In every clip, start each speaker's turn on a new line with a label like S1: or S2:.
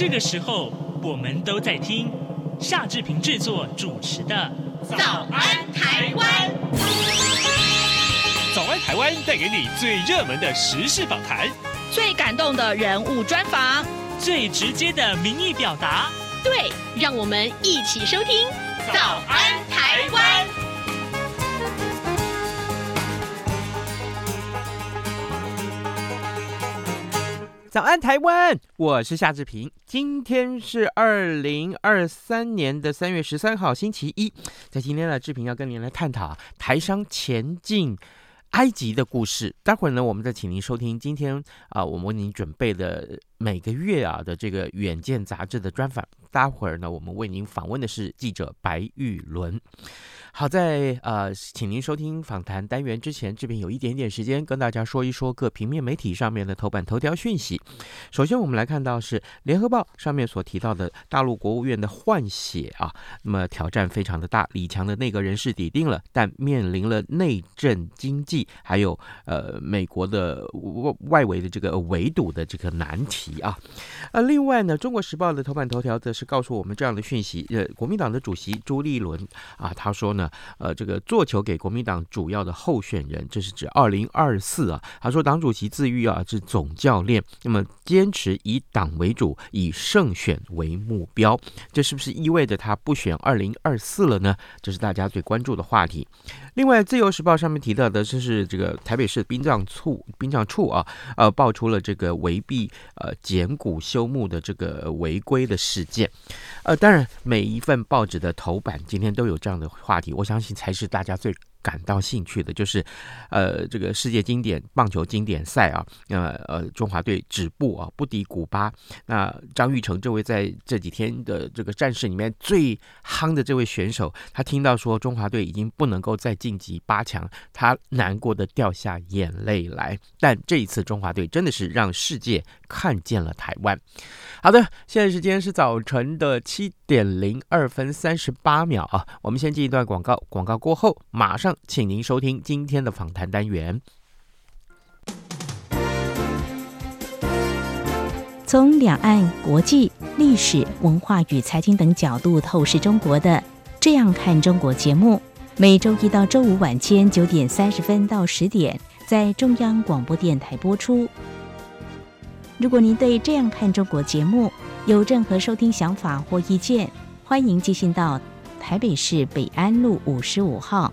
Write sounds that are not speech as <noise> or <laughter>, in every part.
S1: 这个时候，我们都在听夏志平制作主持的《
S2: 早安台湾》。
S3: 早安台湾带给你最热门的时事访谈，
S2: 最感动的人物专访，
S1: 最直接的民意表达。
S2: 对，让我们一起收听《早安
S4: 早安，台湾！我是夏志平。今天是二零二三年的三月十三号，星期一。在今天呢，志平要跟您来探讨台商前进埃及的故事。待会儿呢，我们再请您收听今天啊、我们为您准备的每个月啊的这个《远见》杂志的专访。待会儿呢，我们为您访问的是记者白玉伦。好在呃，请您收听访谈单元之前，这边有一点点时间跟大家说一说各平面媒体上面的头版头条讯息。首先，我们来看到是《联合报》上面所提到的大陆国务院的换血啊，那么挑战非常的大。李强的内阁人事底定了，但面临了内政、经济，还有呃美国的外围的这个围堵的这个难题啊。呃，另外呢，《中国时报》的头版头条则是是告诉我们这样的讯息：呃，国民党的主席朱立伦啊，他说呢。呃，这个做球给国民党主要的候选人，这是指二零二四啊。他说，党主席自喻啊是总教练，那么坚持以党为主，以胜选为目标。这是不是意味着他不选二零二四了呢？这是大家最关注的话题。另外，《自由时报》上面提到的，就是这个台北市殡葬处殡葬处啊，呃，爆出了这个围壁呃简骨修墓的这个违规的事件。呃，当然，每一份报纸的头版今天都有这样的话题，我相信才是大家最感到兴趣的，就是，呃，这个世界经典棒球经典赛啊，呃呃，中华队止步啊，不敌古巴。那张玉成这位在这几天的这个战事里面最夯的这位选手，他听到说中华队已经不能够再晋级八强，他难过的掉下眼泪来。但这一次中华队真的是让世界看见了台湾。好的，现在时间是早晨的七点零二分三十八秒啊，我们先进一段广告，广告过后马上。请您收听今天的访谈单元。
S5: 从两岸、国际、历史、文化与财经等角度透视中国的《这样看中国》节目，每周一到周五晚间九点三十分到十点在中央广播电台播出。如果您对《这样看中国》节目有任何收听想法或意见，欢迎寄信到台北市北安路五十五号。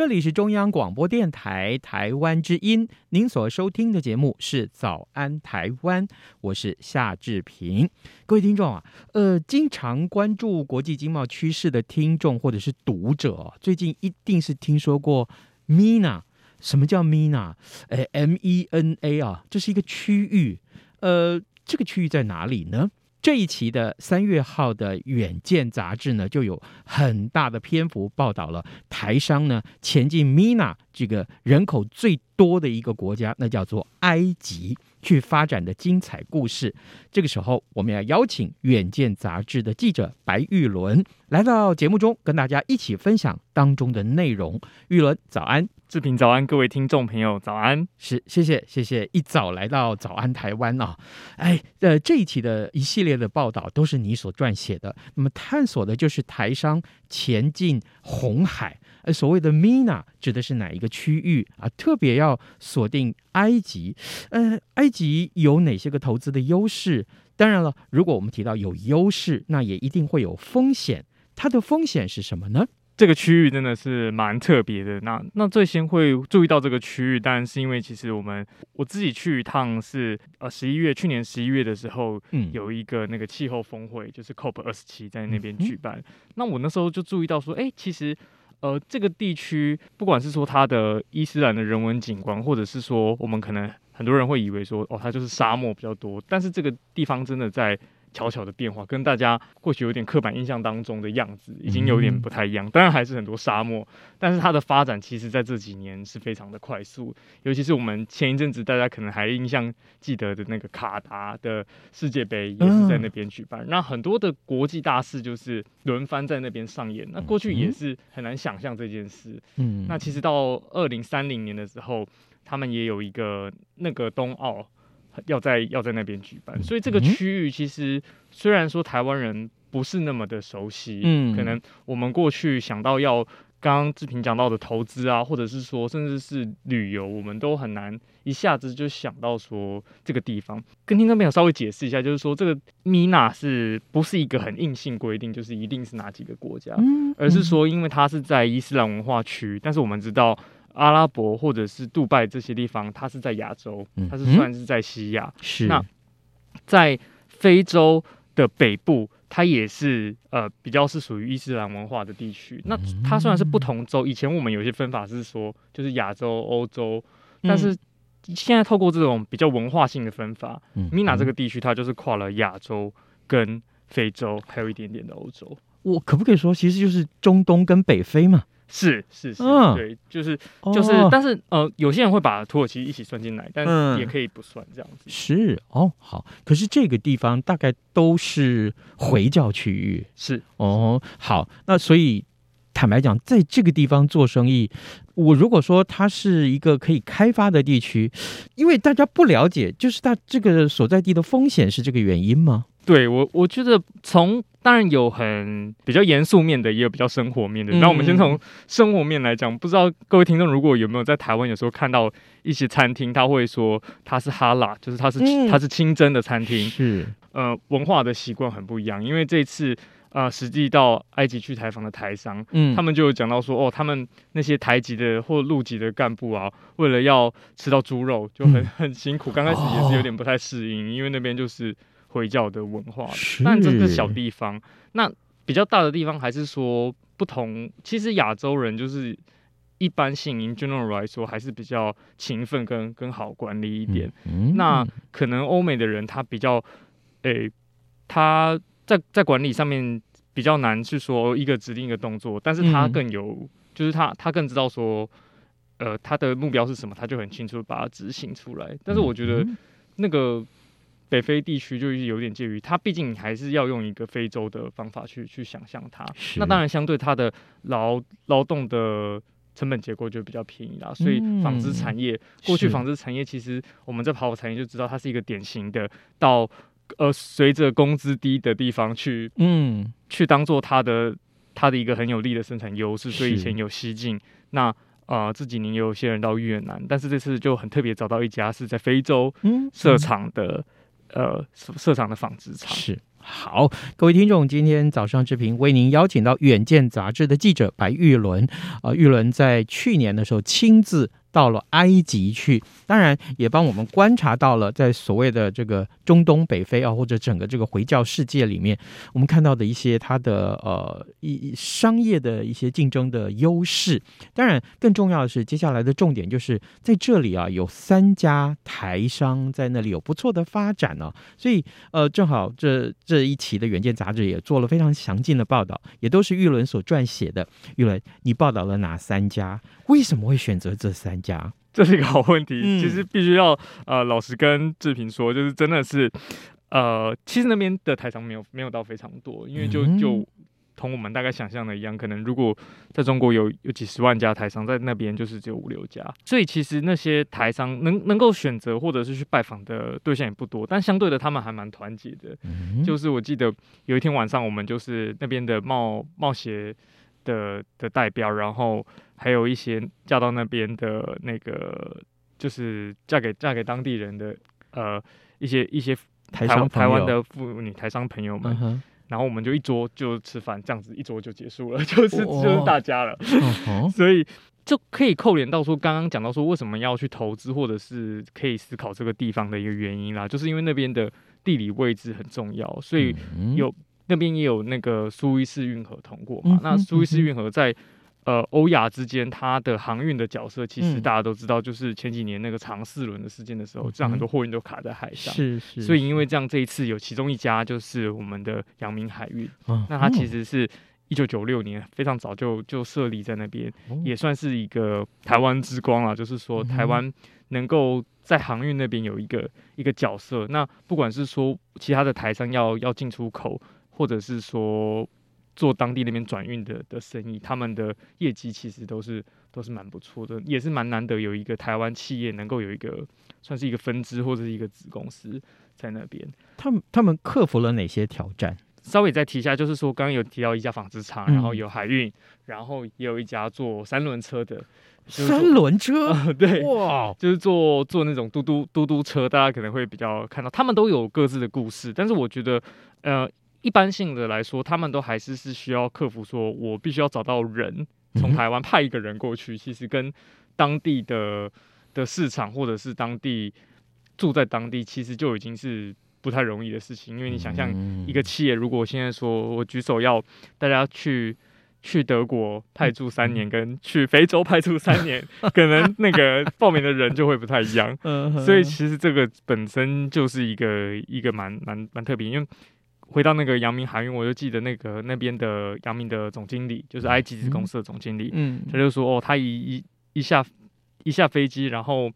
S6: 这里是中央广播电台台湾之音，您所收听的节目是《早安台湾》，我是夏志平。各位听众啊，呃，经常关注国际经贸趋势的听众或者是读者，最近一定是听说过 MENA。什么叫 MENA？呃，M-E-N-A 啊，这是一个区域。呃，这个区域在哪里呢？这一期的三月号的《远见》杂志呢，就有很大的篇幅报道了台商呢前进 MENA 这个人口最多的一个国家，那叫做埃及去发展的精彩故事。这个时候，我们要邀请《远见》杂志的记者白玉伦来到节目中，跟大家一起分享当中的内容。玉伦，早安。
S7: 志平早安，各位听众朋友早安，
S6: 是谢谢谢谢，一早来到早安台湾啊，哎，呃，这一期的一系列的报道都是你所撰写的，那么探索的就是台商前进红海，呃，所谓的 MENA 指的是哪一个区域啊？特别要锁定埃及，呃，埃及有哪些个投资的优势？当然了，如果我们提到有优势，那也一定会有风险，它的风险是什么呢？
S7: 这个区域真的是蛮特别的。那那最先会注意到这个区域，当然是因为其实我们我自己去一趟是呃十一月，去年十一月的时候，嗯，有一个那个气候峰会，就是 COP 二十七在那边举办。那我那时候就注意到说，哎，其实呃这个地区不管是说它的伊斯兰的人文景观，或者是说我们可能很多人会以为说哦它就是沙漠比较多，但是这个地方真的在。悄悄的变化，跟大家或许有点刻板印象当中的样子，已经有点不太一样。当然还是很多沙漠，但是它的发展其实在这几年是非常的快速。尤其是我们前一阵子大家可能还印象记得的那个卡达的世界杯，也是在那边举办。那很多的国际大事就是轮番在那边上演。那过去也是很难想象这件事。嗯，那其实到二零三零年的时候，他们也有一个那个冬奥。要在要在那边举办，所以这个区域其实虽然说台湾人不是那么的熟悉，嗯，可能我们过去想到要刚刚志平讲到的投资啊，或者是说甚至是旅游，我们都很难一下子就想到说这个地方。跟听众朋友稍微解释一下，就是说这个 MENA 是不是一个很硬性规定，就是一定是哪几个国家，而是说因为它是在伊斯兰文化区，但是我们知道。阿拉伯或者是杜拜这些地方，它是在亚洲，它是算是在西亚。是、嗯、那在非洲的北部，它也是呃比较是属于伊斯兰文化的地区。那它虽然是不同州，以前我们有些分法是说就是亚洲、欧洲，但是现在透过这种比较文化性的分法，米纳这个地区它就是跨了亚洲跟非洲，还有一点点的欧洲。
S6: 我可不可以说，其实就是中东跟北非嘛？
S7: 是是是，嗯、对，就是就是，哦、但是呃，有些人会把土耳其一起算进来，但也可以不算这样子。
S6: 嗯、是哦，好，可是这个地方大概都是回教区域，
S7: 是。
S6: 哦，好，那所以坦白讲，在这个地方做生意，我如果说它是一个可以开发的地区，因为大家不了解，就是它这个所在地的风险是这个原因吗？
S7: 对我，我觉得从当然有很比较严肃面的，也有比较生活面的。那、嗯、我们先从生活面来讲，不知道各位听众如果有没有在台湾有时候看到一些餐厅，他会说它是哈拉，就是它是、嗯、它是清真的餐厅。是，呃，文化的习惯很不一样。因为这次呃，实际到埃及去采访的台商，嗯，他们就有讲到说，哦，他们那些台籍的或陆籍的干部啊，为了要吃到猪肉，就很、嗯、很辛苦。刚开始也是有点不太适应，哦、因为那边就是。回教的文化，但这个小地方，那比较大的地方还是说不同。其实亚洲人就是一般性，in general 来说还是比较勤奋跟跟好管理一点。那可能欧美的人他比较，诶、欸，他在在管理上面比较难去说一个指定一个动作，但是他更有，嗯、就是他他更知道说，呃，他的目标是什么，他就很清楚把它执行出来。但是我觉得那个。北非地区就是有点介于，它毕竟还是要用一个非洲的方法去去想象它。是那当然，相对它的劳劳动的成本结构就比较便宜啦。所以纺织产业，嗯、过去纺织产业其实我们在跑产业就知道，它是一个典型的到呃随着工资低的地方去，嗯，去当做它的它的一个很有利的生产优势。所以以前有西进，那啊、呃、这几年也有些人到越南，但是这次就很特别找到一家是在非洲设厂的。嗯嗯呃，设厂的纺织厂
S6: 是好，各位听众，今天早上志平为您邀请到《远见》杂志的记者白玉伦啊，玉伦在去年的时候亲自。到了埃及去，当然也帮我们观察到了，在所谓的这个中东北非啊，或者整个这个回教世界里面，我们看到的一些它的呃一商业的一些竞争的优势。当然，更重要的是接下来的重点就是在这里啊，有三家台商在那里有不错的发展呢、所以呃，正好这这一期的《远见》杂志也做了非常详尽的报道，也都是玉伦所撰写的。玉伦，你报道了哪三家？为什么会选择这三家？
S7: 这是一个好问题。嗯、其实必须要呃，老实跟志平说，就是真的是呃，其实那边的台商没有没有到非常多，因为就就同我们大概想象的一样，可能如果在中国有有几十万家台商，在那边就是只有五六家，所以其实那些台商能能够选择或者是去拜访的对象也不多，但相对的他们还蛮团结的。嗯、就是我记得有一天晚上，我们就是那边的贸贸协的的代表，然后还有一些嫁到那边的那个，就是嫁给嫁给当地人的呃一些一些台台台湾的妇女台商朋友们。嗯然后我们就一桌就吃饭，这样子一桌就结束了，<laughs> 就是、哦、就是大家了，哦、<laughs> 所以就可以扣连到说刚刚讲到说为什么要去投资，或者是可以思考这个地方的一个原因啦，就是因为那边的地理位置很重要，所以有、嗯、那边也有那个苏伊士运河通过嘛，嗯、那苏伊士运河在。呃，欧亚之间它的航运的角色，其实大家都知道，就是前几年那个长四轮的事件的时候，嗯、这样很多货运都卡在海上。是是。所以因为这样，这一次有其中一家就是我们的阳明海运，嗯、那它其实是一九九六年非常早就就设立在那边，嗯、也算是一个台湾之光啊。就是说，台湾能够在航运那边有一个一个角色。那不管是说其他的台商要要进出口，或者是说。做当地那边转运的的生意，他们的业绩其实都是都是蛮不错的，也是蛮难得有一个台湾企业能够有一个算是一个分支或者是一个子公司在那边。
S6: 他们他们克服了哪些挑战？
S7: 稍微再提一下，就是说刚刚有提到一家纺织厂，然后有海运，然后也有一家做三轮车的。
S6: 三轮车、
S7: 呃，对，哇，就是做做那种嘟嘟嘟嘟车，大家可能会比较看到，他们都有各自的故事，但是我觉得，呃。一般性的来说，他们都还是是需要克服，说我必须要找到人，从台湾派一个人过去，其实跟当地的的市场或者是当地住在当地，其实就已经是不太容易的事情。因为你想象一个企业，如果现在说我举手要大家去去德国派驻三年，跟去非洲派驻三年，<laughs> 可能那个报名的人就会不太一样。所以其实这个本身就是一个一个蛮蛮蛮特别，因为。回到那个阳明海运，我就记得那个那边的阳明的总经理，就是埃及子公司的总经理，嗯，他就说哦，他一一一下一下飞机，然后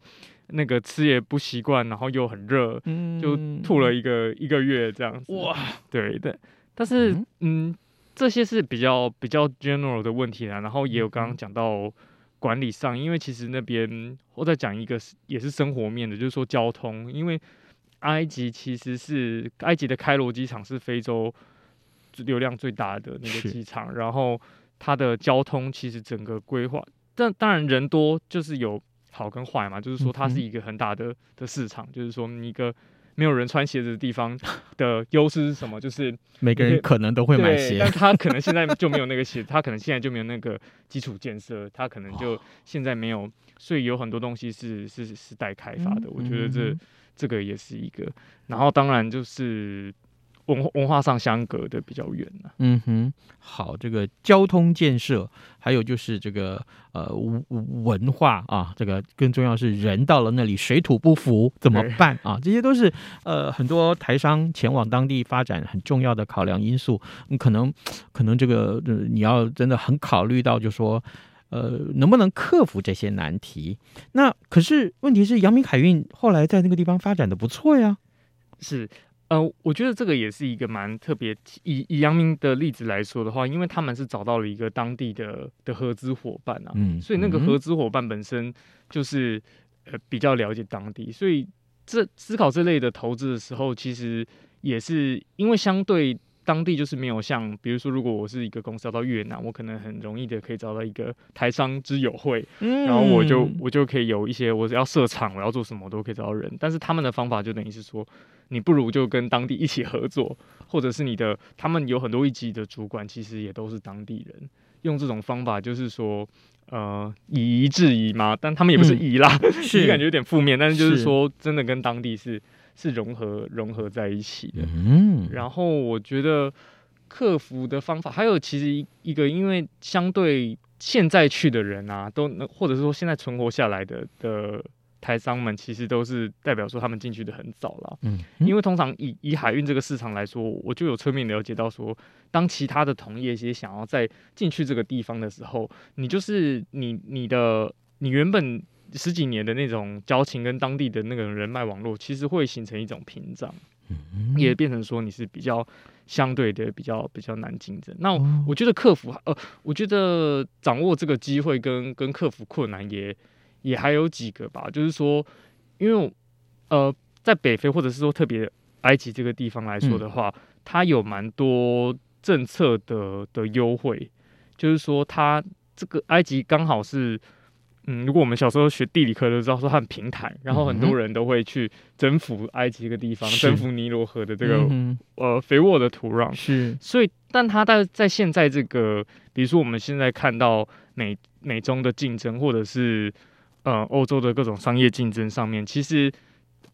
S7: 那个吃也不习惯，然后又很热，嗯，就吐了一个一个月这样子。哇，对对，但是嗯，嗯，这些是比较比较 general 的问题啦，然后也有刚刚讲到管理上，因为其实那边我再讲一个也是生活面的，就是说交通，因为。埃及其实是埃及的开罗机场是非洲流量最大的那个机场，然后它的交通其实整个规划，但当然人多就是有好跟坏嘛，就是说它是一个很大的的市场，就是说你一个没有人穿鞋子的地方的优势是什么？就是
S6: 每个人可能都会买鞋，
S7: 但 <laughs> 他可能现在就没有那个鞋，他可能现在就没有那个基础建设，他可能就现在没有，所以有很多东西是是是待开发的，我觉得这。这个也是一个，然后当然就是文文化上相隔的比较远了。
S6: 嗯哼，好，这个交通建设，还有就是这个呃文化啊，这个更重要是人到了那里水土不服怎么办啊？这些都是呃很多台商前往当地发展很重要的考量因素。你可能可能这个呃你要真的很考虑到，就说。呃，能不能克服这些难题？那可是问题是，阳明海运后来在那个地方发展的不错呀。
S7: 是，呃，我觉得这个也是一个蛮特别。以以阳明的例子来说的话，因为他们是找到了一个当地的的合资伙伴啊，嗯，所以那个合资伙伴本身就是呃比较了解当地，所以这思考这类的投资的时候，其实也是因为相对。当地就是没有像，比如说，如果我是一个公司要到越南，我可能很容易的可以找到一个台商之友会，嗯、然后我就我就可以有一些我要设厂，我要做什么，我都可以找到人。但是他们的方法就等于是说，你不如就跟当地一起合作，或者是你的他们有很多一级的主管，其实也都是当地人，用这种方法就是说，呃，以夷制夷嘛，但他们也不是夷啦，嗯、<laughs> 是感觉有点负面，但是就是说真的跟当地是。是融合融合在一起的，嗯，然后我觉得克服的方法还有其实一个，因为相对现在去的人啊，都能或者是说现在存活下来的的台商们，其实都是代表说他们进去的很早了，嗯，因为通常以以海运这个市场来说，我就有侧面了解到说，当其他的同业其实想要再进去这个地方的时候，你就是你你的你原本。十几年的那种交情跟当地的那个人脉网络，其实会形成一种屏障。嗯，也变成说你是比较相对的比较比较难竞争。那我觉得克服呃，我觉得掌握这个机会跟跟克服困难也也还有几个吧，就是说，因为呃，在北非或者是说特别埃及这个地方来说的话，嗯、它有蛮多政策的的优惠，就是说它这个埃及刚好是。嗯，如果我们小时候学地理课都知道说它很平坦，然后很多人都会去征服埃及这个地方，嗯、征服尼罗河的这个、嗯、呃肥沃的土壤。是，所以但它在在现在这个，比如说我们现在看到美美中的竞争，或者是呃欧洲的各种商业竞争上面，其实。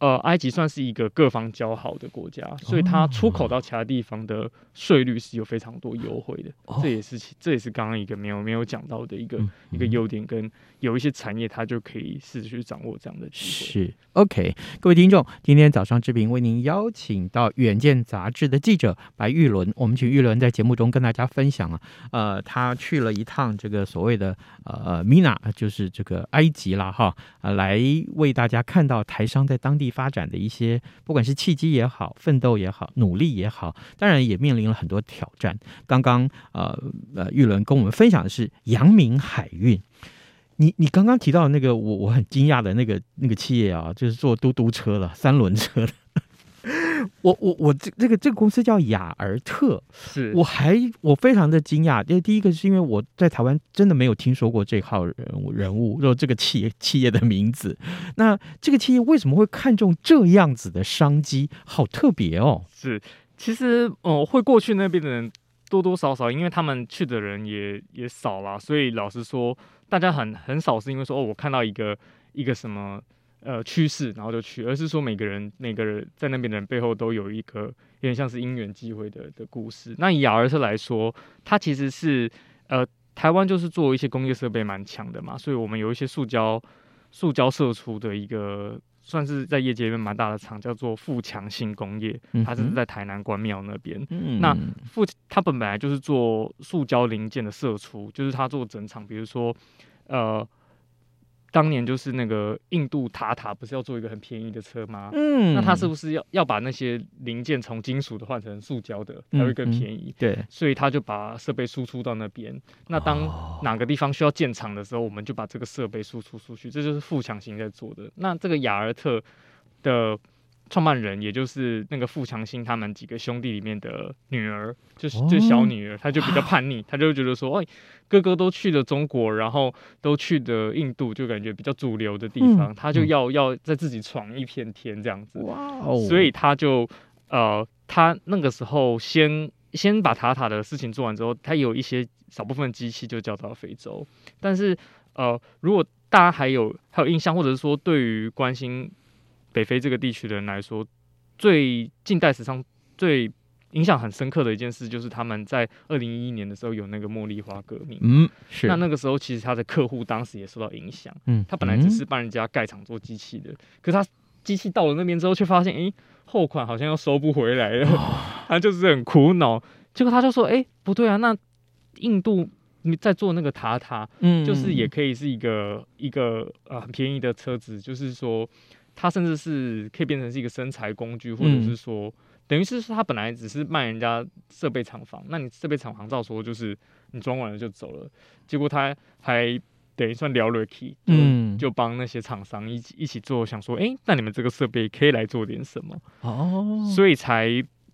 S7: 呃，埃及算是一个各方交好的国家，所以它出口到其他地方的税率是有非常多优惠的。哦、这也是这也是刚刚一个没有没有讲到的一个、嗯、一个优点，跟有一些产业它就可以试着去掌握这样的机会。
S6: 是 OK，各位听众，今天早上志平为您邀请到《远见》杂志的记者白玉伦，我们请玉伦在节目中跟大家分享啊，呃，他去了一趟这个所谓的呃米纳，就是这个埃及啦哈，啊，来为大家看到台商在当地。发展的一些，不管是契机也好，奋斗也好，努力也好，当然也面临了很多挑战。刚刚呃呃，玉伦跟我们分享的是阳明海运。你你刚刚提到那个，我我很惊讶的那个那个企业啊，就是做嘟嘟车了，三轮车的。我我我这这个这个公司叫雅尔特，是我还我非常的惊讶，因为第一个是因为我在台湾真的没有听说过这号人物人物，就这个企业企业的名字，那这个企业为什么会看中这样子的商机？好特别哦！
S7: 是，其实哦、呃，会过去那边的人多多少少，因为他们去的人也也少了，所以老实说，大家很很少是因为说哦，我看到一个一个什么。呃，趋势，然后就去，而是说每个人每个人在那边的人背后都有一个有点像是因缘际会的的故事。那以雅尔特来说，它其实是呃，台湾就是做一些工业设备蛮强的嘛，所以我们有一些塑胶塑胶射出的一个算是在业界里面蛮大的厂，叫做富强新工业，它是在台南关庙那边。嗯、那富它本来就是做塑胶零件的射出，就是它做整厂，比如说呃。当年就是那个印度塔塔不是要做一个很便宜的车吗？嗯，那他是不是要要把那些零件从金属的换成塑胶的，才会更便宜？嗯嗯、对，所以他就把设备输出到那边。那当哪个地方需要建厂的时候，我们就把这个设备输出出去。这就是富强型在做的。那这个雅尔特的。创办人也就是那个富强兴他们几个兄弟里面的女儿，就是就小女儿，她就比较 <laughs> 叛逆，她就觉得说，哎，哥哥都去了中国，然后都去的印度，就感觉比较主流的地方，她就要要在自己闯一片天这样子。哇，所以她就呃，她那个时候先先把塔塔的事情做完之后，她有一些少部分机器就交到非洲。但是呃，如果大家还有还有印象，或者是说对于关心。北非这个地区的人来说，最近代史上最影响很深刻的一件事，就是他们在二零一一年的时候有那个茉莉花革命。嗯，是。那那个时候，其实他的客户当时也受到影响。嗯，他本来只是帮人家盖厂做机器的，嗯、可是他机器到了那边之后，却发现，哎，货款好像又收不回来了，哦、<laughs> 他就是很苦恼。结果他就说，哎，不对啊，那印度你在做那个塔塔，嗯，就是也可以是一个一个呃很便宜的车子，就是说。它甚至是可以变成是一个生财工具，或者是说，嗯、等于是说它本来只是卖人家设备厂房，那你设备厂房照说就是你装完了就走了，结果他还等于算聊了 key，嗯，就帮那些厂商一起一起做，想说，哎、欸，那你们这个设备可以来做点什么？哦，所以才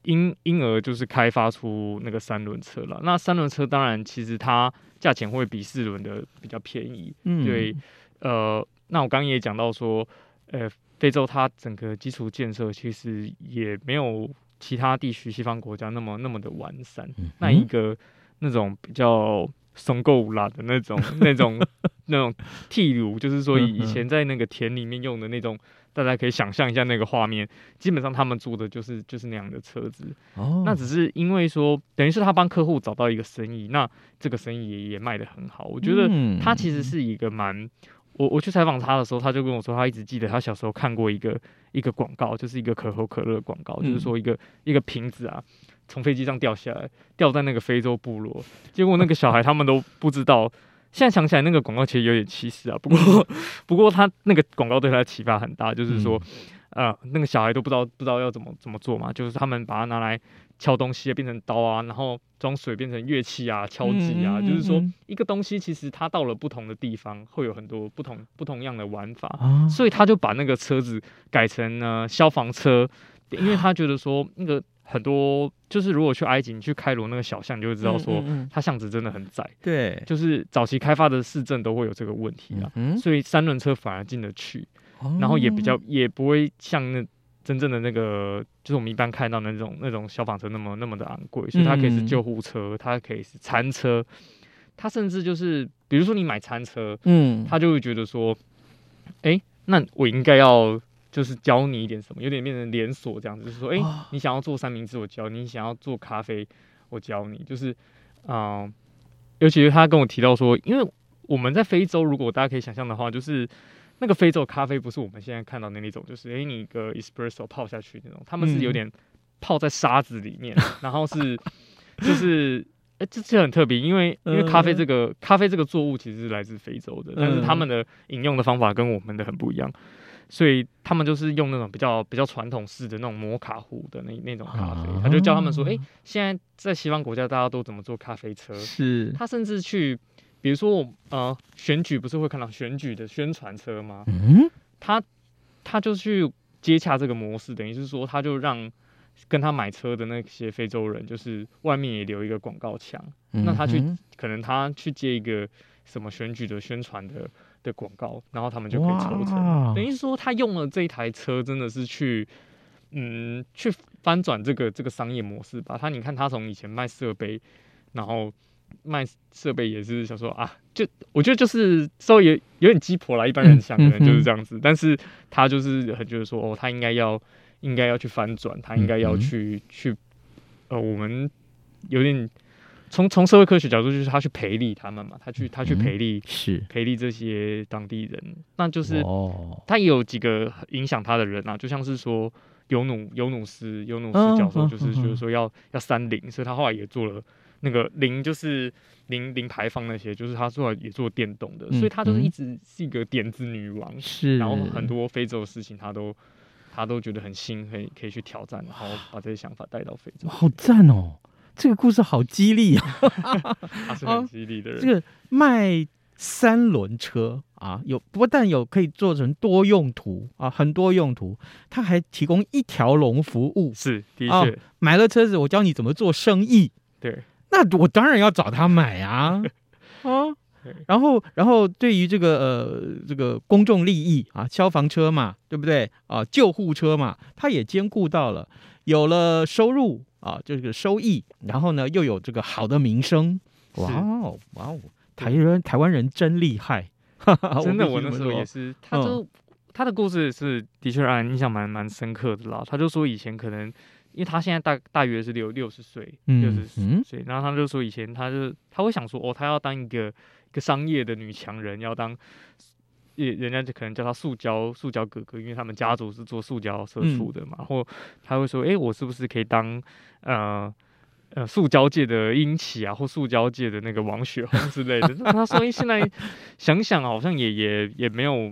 S7: 因因而就是开发出那个三轮车了。那三轮车当然其实它价钱会比四轮的比较便宜，嗯，对，呃，那我刚刚也讲到说，呃。非洲它整个基础建设其实也没有其他地区西方国家那么那么的完善。嗯、那一个那种比较松够啦的那种那种那种剃炉，就是说以前在那个田里面用的那种，大家可以想象一下那个画面。基本上他们做的就是就是那样的车子。哦，那只是因为说，等于是他帮客户找到一个生意，那这个生意也也卖得很好。我觉得他其实是一个蛮。我我去采访他的时候，他就跟我说，他一直记得他小时候看过一个一个广告，就是一个可口可乐广告，嗯、就是说一个一个瓶子啊，从飞机上掉下来，掉在那个非洲部落，结果那个小孩他们都不知道，现在想起来那个广告其实有点歧视啊，不过 <laughs> 不过他那个广告对他的启发很大，就是说。嗯呃，那个小孩都不知道不知道要怎么怎么做嘛，就是他们把它拿来敲东西变成刀啊，然后装水变成乐器啊，敲击啊，嗯嗯嗯，就是说一个东西其实它到了不同的地方会有很多不同不同样的玩法，啊、所以他就把那个车子改成呢消防车，因为他觉得说那个很多就是如果去埃及你去开罗那个小巷，你就会知道说它巷子真的很窄，对、嗯嗯嗯，就是早期开发的市政都会有这个问题啊，所以三轮车反而进得去。然后也比较也不会像那真正的那个，就是我们一般看到的那种那种消防车那么那么的昂贵，所以它可以是救护车，它可以是餐车，它甚至就是比如说你买餐车，嗯，他就会觉得说，哎，那我应该要就是教你一点什么，有点变成连锁这样子，就是说，哎，你想要做三明治，我教你；你想要做咖啡，我教你。就是啊、呃，尤其是他跟我提到说，因为我们在非洲，如果大家可以想象的话，就是。那个非洲咖啡不是我们现在看到的那种，就是诶，你一个 espresso 泡下去那种，他们是有点泡在沙子里面，嗯、然后是就是诶，这这很特别，因为因为咖啡这个、呃、咖啡这个作物其实是来自非洲的，但是他们的饮用的方法跟我们的很不一样，所以他们就是用那种比较比较传统式的那种摩卡壶的那那种咖啡，他就教他们说，诶，现在在西方国家大家都怎么做咖啡车，是。他甚至去。比如说我呃选举不是会看到选举的宣传车吗？嗯，他他就去接洽这个模式，等于是说他就让跟他买车的那些非洲人，就是外面也留一个广告墙，嗯，那他去可能他去接一个什么选举的宣传的的广告，然后他们就可以抽成。等于说他用了这一台车，真的是去嗯去翻转这个这个商业模式吧。他你看他从以前卖设备，然后。卖设备也是想说啊，就我觉得就是稍微有有点鸡婆啦，一般人想可能就是这样子，嗯嗯、但是他就是很觉得说哦，他应该要应该要去翻转，他应该要去、嗯、去呃，我们有点从从社会科学角度，就是他去培力他们嘛，他去他去培力、嗯、是。培力这些当地人，那就是他也有几个影响他的人啊，就像是说尤努尤努斯尤努斯教授，就是就是说要要三零，所以他后来也做了。那个零就是零零排放那些，就是他做也做电动的，嗯、所以他都一直是一个点子女王。是，然后很多非洲的事情，他都他都觉得很新，可以可以去挑战，然后把这些想法带到非洲。
S6: 好赞哦！这个故事好激励啊！<laughs>
S7: 他是很激励的人。
S6: 这个卖三轮车啊，有不但有可以做成多用途啊，很多用途，他还提供一条龙服务。
S7: 是，的确、啊，
S6: 买了车子，我教你怎么做生意。
S7: 对。
S6: 那我当然要找他买啊，<laughs> 啊，然后，然后对于这个呃这个公众利益啊，消防车嘛，对不对啊？救护车嘛，他也兼顾到了，有了收入啊，这个收益，然后呢又有这个好的名声，哇哦哇哦，台人台湾人真厉害，<laughs>
S7: 真的，我那时候也是，他就、嗯、他的故事是的确让人印象蛮蛮深刻的啦，他就说以前可能。因为他现在大大约是六六十岁，六十岁，然后他就说以前他就他会想说哦，他要当一个一个商业的女强人，要当，人家就可能叫他塑胶塑胶哥哥，因为他们家族是做塑胶射出的嘛，嗯、或他会说，哎，我是不是可以当呃呃塑胶界的英奇啊，或塑胶界的那个王雪红之类的？<laughs> 那他说，哎，现在想想好像也也也没有，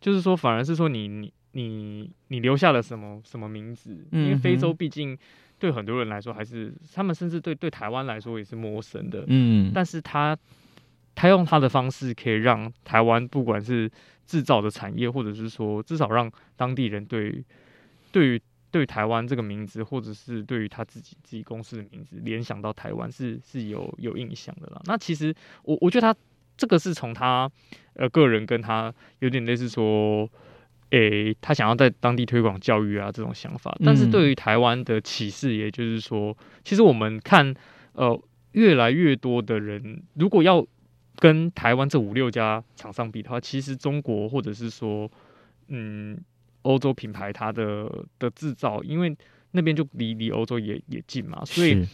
S7: 就是说反而是说你你。你你留下了什么什么名字？因为非洲毕竟对很多人来说还是，他们甚至对对台湾来说也是陌生的。嗯，但是他他用他的方式可以让台湾不管是制造的产业，或者是说至少让当地人对对于对台湾这个名字，或者是对于他自己自己公司的名字联想到台湾是是有有印象的啦。那其实我我觉得他这个是从他呃个人跟他有点类似说。诶、欸，他想要在当地推广教育啊，这种想法。但是对于台湾的启示，也就是说，其实我们看，呃，越来越多的人，如果要跟台湾这五六家厂商比的话，其实中国或者是说，嗯，欧洲品牌它的的制造，因为那边就离离欧洲也也近嘛，所以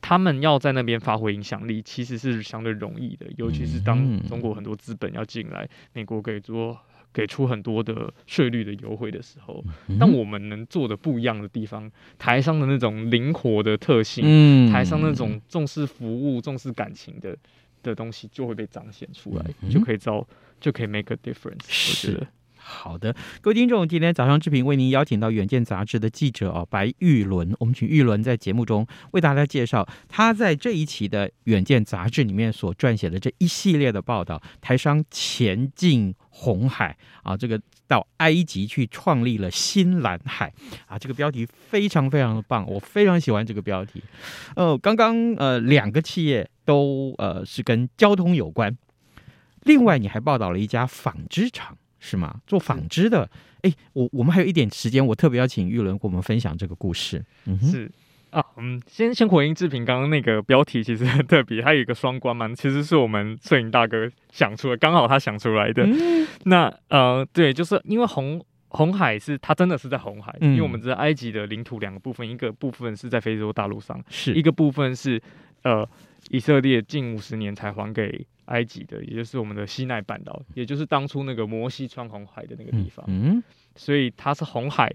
S7: 他们要在那边发挥影响力，其实是相对容易的。尤其是当中国很多资本要进来，美国可以做。给出很多的税率的优惠的时候，但我们能做的不一样的地方，台商的那种灵活的特性，嗯，台商那种重视服务、重视感情的的东西就会被彰显出来，
S6: 嗯、
S7: 就可以造，就可以 make a difference。
S6: 是。我觉得好的，各位听众，今天早上志平为您邀请到《远见》杂志的记者哦，白玉伦。我们请玉伦在节目中为大家介绍他在这一期的《远见》杂志里面所撰写的这一系列的报道。台商前进红海啊，这个到埃及去创立了新蓝海啊，这个标题非常非常的棒，我非常喜欢这个标题。呃，刚刚呃两个企业都呃是跟交通有关，另外你还报道了一家纺织厂。是吗？做纺织的，哎，我我们还有一点时间，我特别要请玉伦跟我们分享这个故事。嗯，
S7: 是啊，嗯，先先回应志平刚刚那个标题，其实很特别，还有一个双关嘛，其实是我们摄影大哥想出来，刚好他想出来的。嗯、<laughs> 那呃，对，就是因为红红海是它真的是在红海，嗯、因为我们知道埃及的领土两个部分，一个部分是在非洲大陆上，是一个部分是呃以色列近五十年才还给。埃及的，也就是我们的西奈半岛，也就是当初那个摩西穿红海的那个地方。嗯，所以它是红海，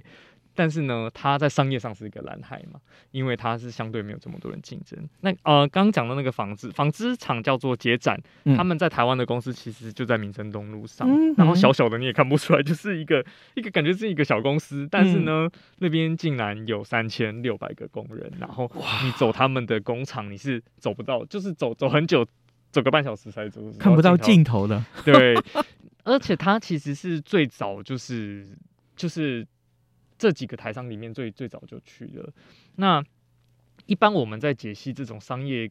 S7: 但是呢，它在商业上是一个蓝海嘛，因为它是相对没有这么多人竞争。那呃，刚刚讲的那个纺织纺织厂叫做捷展，嗯、他们在台湾的公司其实就在民生东路上，嗯、然后小小的你也看不出来，就是一个一个感觉是一个小公司，但是呢，嗯、那边竟然有三千六百个工人，然后你走他们的工厂，你是走不到，就是走走很久。走个半小时才走，
S6: 看不到尽头的。
S7: 对，<laughs> 而且它其实是最早就是就是这几个台商里面最最早就去了。那一般我们在解析这种商业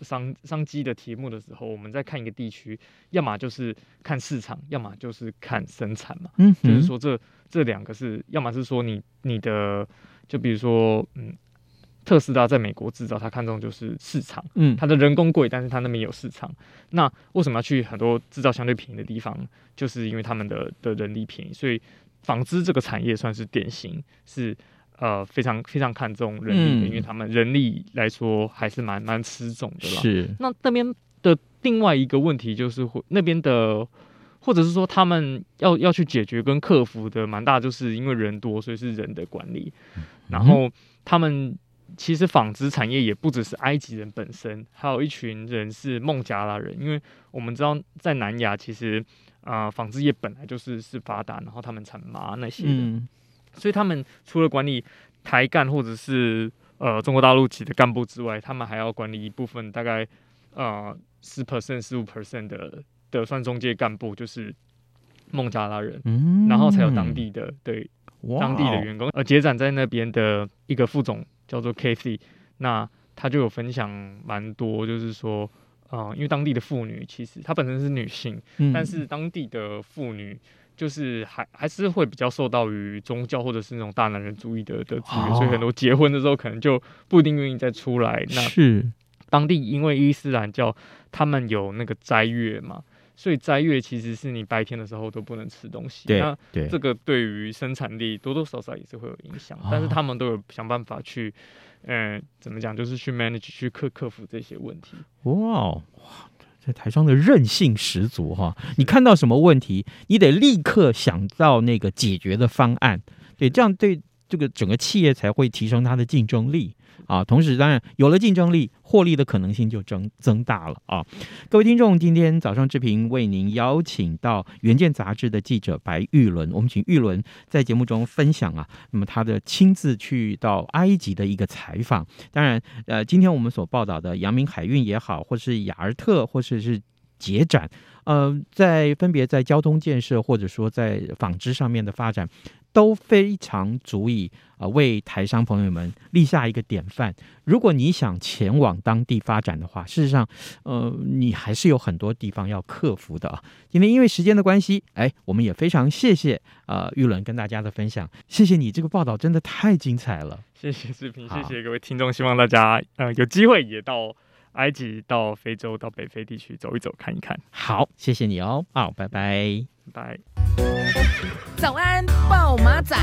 S7: 商商机的题目的时候，我们在看一个地区，要么就是看市场，要么就是看生产嘛。嗯，就是说这这两个是，要么是说你你的，就比如说嗯。特斯拉在美国制造，他看中就是市场，嗯，他的人工贵，但是它那边有市场。那为什么要去很多制造相对便宜的地方？就是因为他们的的人力便宜，所以纺织这个产业算是典型，是呃非常非常看重人力的，嗯、因为他们人力来说还是蛮蛮吃重的啦。是。那那边的另外一个问题就是，那边的或者是说他们要要去解决跟克服的蛮大，就是因为人多，所以是人的管理，嗯、然后他们。其实纺织产业也不只是埃及人本身，还有一群人是孟加拉人。因为我们知道在南亚，其实啊、呃、纺织业本来就是是发达，然后他们产麻那些的，嗯、所以他们除了管理台干或者是呃中国大陆籍的干部之外，他们还要管理一部分大概呃十 percent 十五 percent 的的算中介干部，就是孟加拉人，嗯、然后才有当地的对当地的员工。而结展在那边的一个副总。叫做 Kathy，那他就有分享蛮多，就是说，啊、呃，因为当地的妇女其实她本身是女性，嗯、但是当地的妇女就是还还是会比较受到于宗教或者是那种大男人主义的的制约，哦、所以很多结婚的时候可能就不一定愿意再出来。那是。当地因为伊斯兰教，他们有那个斋月嘛。所以斋月其实是你白天的时候都不能吃东西，对。那这个对于生产力多多少少也是会有影响，哦、但是他们都有想办法去，嗯、嗯，怎么讲，就是去 manage 去克克服这些问题。哇哇，这台上的韧性十足哈！你看到什么问题，你得立刻想到那个解决的方案，对，这样对这个整个企业才会提升它的竞争力。啊，同时当然有了竞争力，获利的可能性就增增大了啊！各位听众，今天早上志平为您邀请到《原件》杂志的记者白玉伦，我们请玉伦在节目中分享啊，那么他的亲自去到埃及的一个采访。当然，呃，今天我们所报道的阳明海运也好，或是雅尔特，或者是捷展，呃，在分别在交通建设或者说在纺织上面的发展。都非常足以啊，为台商朋友们立下一个典范。如果你想前往当地发展的话，事实上，呃，你还是有很多地方要克服的啊。今天因为时间的关系，哎，我们也非常谢谢啊玉伦跟大家的分享。谢谢你，这个报道真的太精彩了。谢谢视频，谢谢各位听众，希望大家呃有机会也到埃及、到非洲、到北非地区走一走、看一看。好，谢谢你哦。好，拜拜，拜。早安，豹马仔。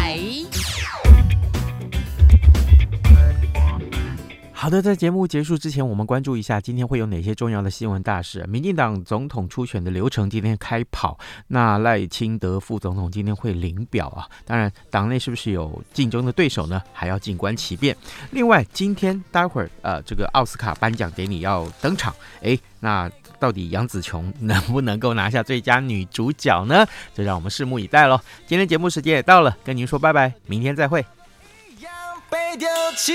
S4: 好的，在节目结束之前，我们关注一下今天会有哪些重要的新闻大事。民进党总统初选的流程今天开跑，那赖清德副总统今天会领表啊。当然，党内是不是有竞争的对手呢？还要静观其变。另外，今天待会儿呃，这个奥斯卡颁奖典礼要登场，诶，那到底杨紫琼能不能够拿下最佳女主角呢？就让我们拭目以待喽。今天节目时间也到了，跟您说拜拜，明天再会。被丢弃